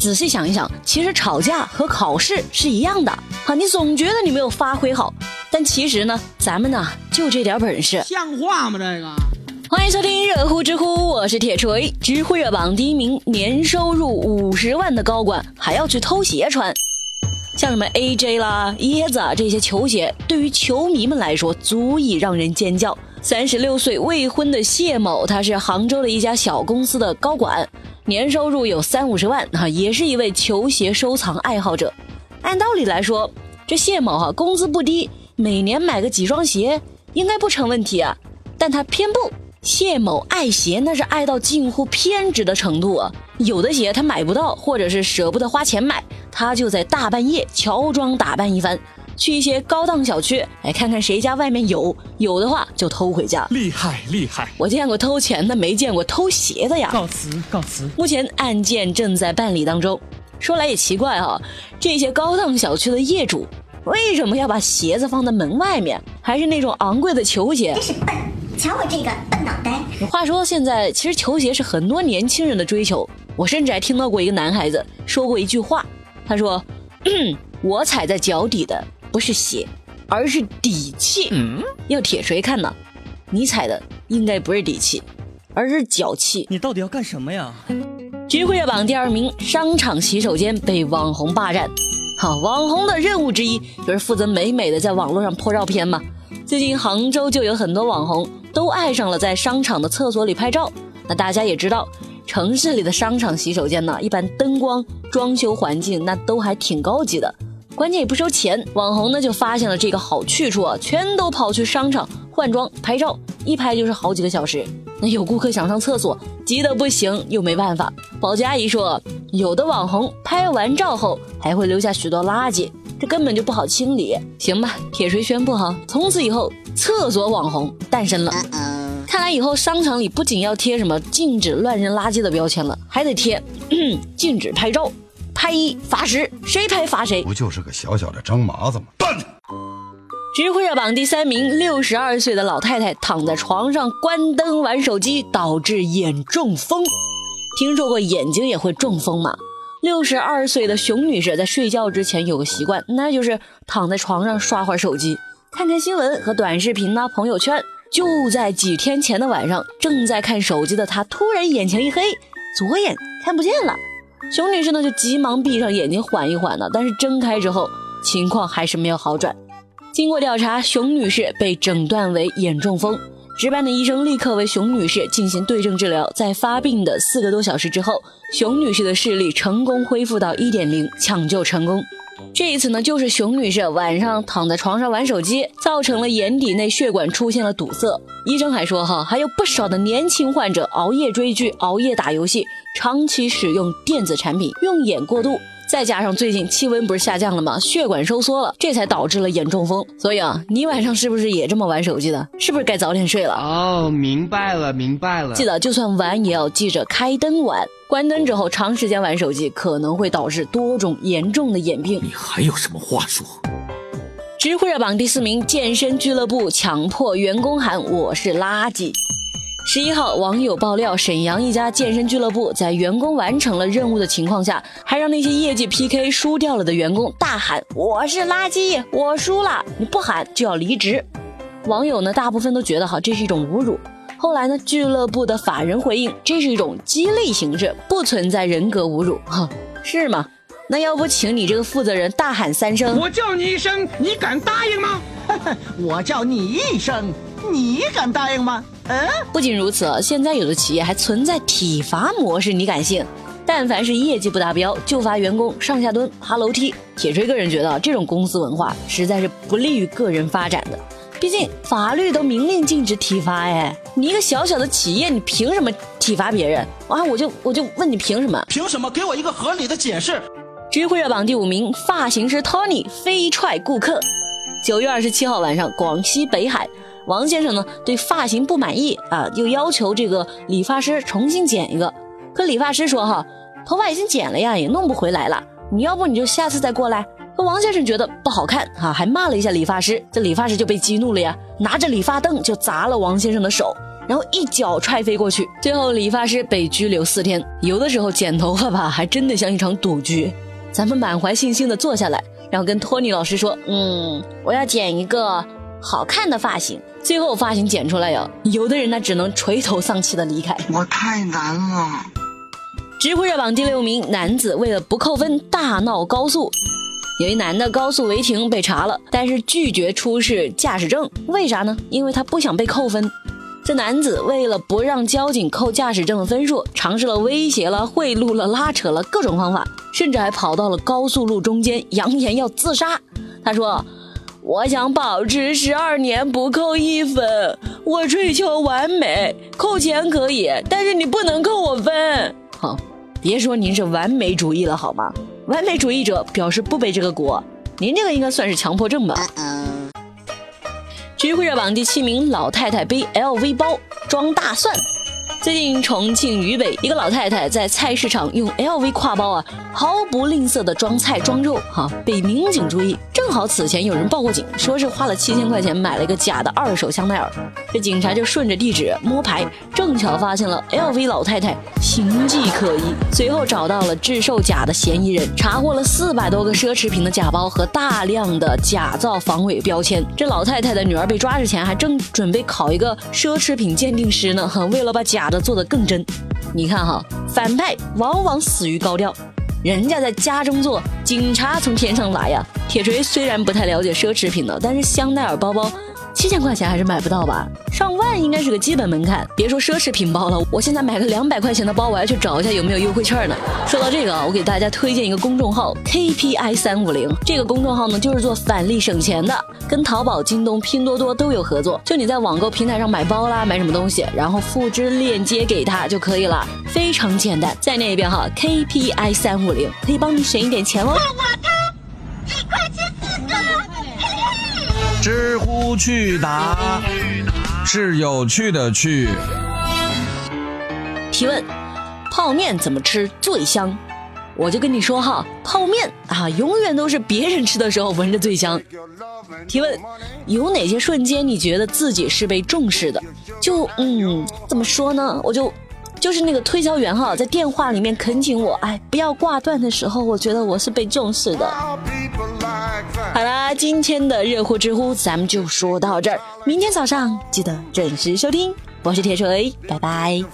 仔细想一想，其实吵架和考试是一样的。哈，你总觉得你没有发挥好，但其实呢，咱们呢就这点本事，像话吗？这个。欢迎收听热乎知乎，我是铁锤。知乎热榜第一名，年收入五十万的高管还要去偷鞋穿，像什么 AJ 啦、椰子啊这些球鞋，对于球迷们来说足以让人尖叫。三十六岁未婚的谢某，他是杭州的一家小公司的高管，年收入有三五十万，哈，也是一位球鞋收藏爱好者。按道理来说，这谢某哈工资不低，每年买个几双鞋应该不成问题啊，但他偏不。谢某爱鞋那是爱到近乎偏执的程度啊！有的鞋他买不到，或者是舍不得花钱买，他就在大半夜乔装打扮一番，去一些高档小区，哎，看看谁家外面有，有的话就偷回家。厉害厉害！我见过偷钱的，没见过偷鞋的呀。告辞告辞。目前案件正在办理当中。说来也奇怪哈，这些高档小区的业主为什么要把鞋子放在门外面，还是那种昂贵的球鞋？真是笨。瞧我这个笨脑袋！话说现在其实球鞋是很多年轻人的追求，我甚至还听到过一个男孩子说过一句话，他说：“我踩在脚底的不是鞋，而是底气。”嗯，要铁锤看呢，你踩的应该不是底气，而是脚气。你到底要干什么呀？聚会热榜第二名，商场洗手间被网红霸占。好，网红的任务之一就是负责美美的在网络上泼照片嘛。最近杭州就有很多网红。都爱上了在商场的厕所里拍照。那大家也知道，城市里的商场洗手间呢，一般灯光、装修环境那都还挺高级的，关键也不收钱。网红呢就发现了这个好去处啊，全都跑去商场换装拍照，一拍就是好几个小时。那有顾客想上厕所，急得不行，又没办法。保洁阿姨说，有的网红拍完照后还会留下许多垃圾，这根本就不好清理。行吧，铁锤宣布哈，从此以后。厕所网红诞生了，看来以后商场里不仅要贴什么禁止乱扔垃圾的标签了，还得贴 禁止拍照，拍一罚十，谁拍罚谁。不就是个小小的张麻子吗？蛋！知乎热榜第三名，六十二岁的老太太躺在床上关灯玩手机，导致眼中风。听说过眼睛也会中风吗？六十二岁的熊女士在睡觉之前有个习惯，那就是躺在床上刷会儿手机。看看新闻和短视频呢，朋友圈。就在几天前的晚上，正在看手机的她突然眼前一黑，左眼看不见了。熊女士呢就急忙闭上眼睛缓一缓呢，但是睁开之后情况还是没有好转。经过调查，熊女士被诊断为眼中风。值班的医生立刻为熊女士进行对症治疗，在发病的四个多小时之后，熊女士的视力成功恢复到一点零，抢救成功。这一次呢，就是熊女士晚上躺在床上玩手机，造成了眼底内血管出现了堵塞。医生还说，哈，还有不少的年轻患者熬夜追剧、熬夜打游戏，长期使用电子产品，用眼过度。再加上最近气温不是下降了吗？血管收缩了，这才导致了眼中风。所以啊，你晚上是不是也这么玩手机的？是不是该早点睡了？哦，明白了，明白了。记得就算玩，也要记着开灯玩。关灯之后，长时间玩手机可能会导致多种严重的眼病。你还有什么话说？知乎热榜第四名，健身俱乐部强迫员工喊“我是垃圾”。十一号，网友爆料，沈阳一家健身俱乐部在员工完成了任务的情况下，还让那些业绩 PK 输掉了的员工大喊“我是垃圾，我输了”，你不喊就要离职。网友呢，大部分都觉得哈，这是一种侮辱。后来呢，俱乐部的法人回应，这是一种激励形式，不存在人格侮辱。哈，是吗？那要不请你这个负责人大喊三声，我叫你一声，你敢答应吗？哈 哈我叫你一声，你敢答应吗？嗯，不仅如此，现在有的企业还存在体罚模式，你敢信？但凡是业绩不达标，就罚员工上下蹲、爬楼梯。铁锤个人觉得，这种公司文化实在是不利于个人发展的。毕竟法律都明令禁止体罚，哎，你一个小小的企业，你凭什么体罚别人？啊，我就我就问你凭什么？凭什么？给我一个合理的解释。知乎热榜第五名，发型师 Tony 飞踹顾客。九月二十七号晚上，广西北海。王先生呢对发型不满意啊，又要求这个理发师重新剪一个。可理发师说哈，头发已经剪了呀，也弄不回来了。你要不你就下次再过来。可王先生觉得不好看哈，还骂了一下理发师。这理发师就被激怒了呀，拿着理发凳就砸了王先生的手。然后一脚踹飞过去，最后理发师被拘留四天。有的时候剪头发吧，还真的像一场赌局。咱们满怀信心的坐下来，然后跟托尼老师说：“嗯，我要剪一个好看的发型。”最后发型剪出来呀，有的人呢只能垂头丧气的离开。我太难了。知乎热榜第六名，男子为了不扣分大闹高速。有一男的高速违停被查了，但是拒绝出示驾驶证，为啥呢？因为他不想被扣分。这男子为了不让交警扣驾驶证的分数，尝试了威胁了、贿赂了、拉扯了各种方法，甚至还跑到了高速路中间，扬言要自杀。他说：“我想保持十二年不扣一分，我追求完美，扣钱可以，但是你不能扣我分。”好。别说您是完美主义了好吗？完美主义者表示不背这个锅，您这个应该算是强迫症吧。知乎热榜第七名，老太太背 LV 包装大蒜。最近重庆渝北一个老太太在菜市场用 LV 挎包啊，毫不吝啬的装菜装肉，哈，被民警注意。正好此前有人报过警，说是花了七千块钱买了一个假的二手香奈儿。这警察就顺着地址摸排，正巧发现了 LV 老太太形迹可疑，随后找到了制售假的嫌疑人，查获了四百多个奢侈品的假包和大量的假造防伪标签。这老太太的女儿被抓之前还正准备考一个奢侈品鉴定师呢，为了把假。的做得更真，你看哈，反派往往死于高调，人家在家中做，警察从天上来呀。铁锤虽然不太了解奢侈品的，但是香奈儿包包。七千块钱还是买不到吧？上万应该是个基本门槛。别说奢侈品包了，我现在买个两百块钱的包，我要去找一下有没有优惠券呢。说到这个，我给大家推荐一个公众号 KPI 三五零。这个公众号呢，就是做返利省钱的，跟淘宝、京东、拼多多都有合作。就你在网购平台上买包啦，买什么东西，然后复制链接给他就可以了，非常简单。再念一遍哈，KPI 三五零可以帮你省一点钱哦。一块钱四个。知乎趣答是有趣的趣。提问：泡面怎么吃最香？我就跟你说哈，泡面啊，永远都是别人吃的时候闻着最香。提问：有哪些瞬间你觉得自己是被重视的？就嗯，怎么说呢？我就。就是那个推销员哈，在电话里面恳请我，哎，不要挂断的时候，我觉得我是被重视的。好啦，今天的热乎知乎咱们就说到这儿，明天早上记得准时收听，我是铁锤，拜拜。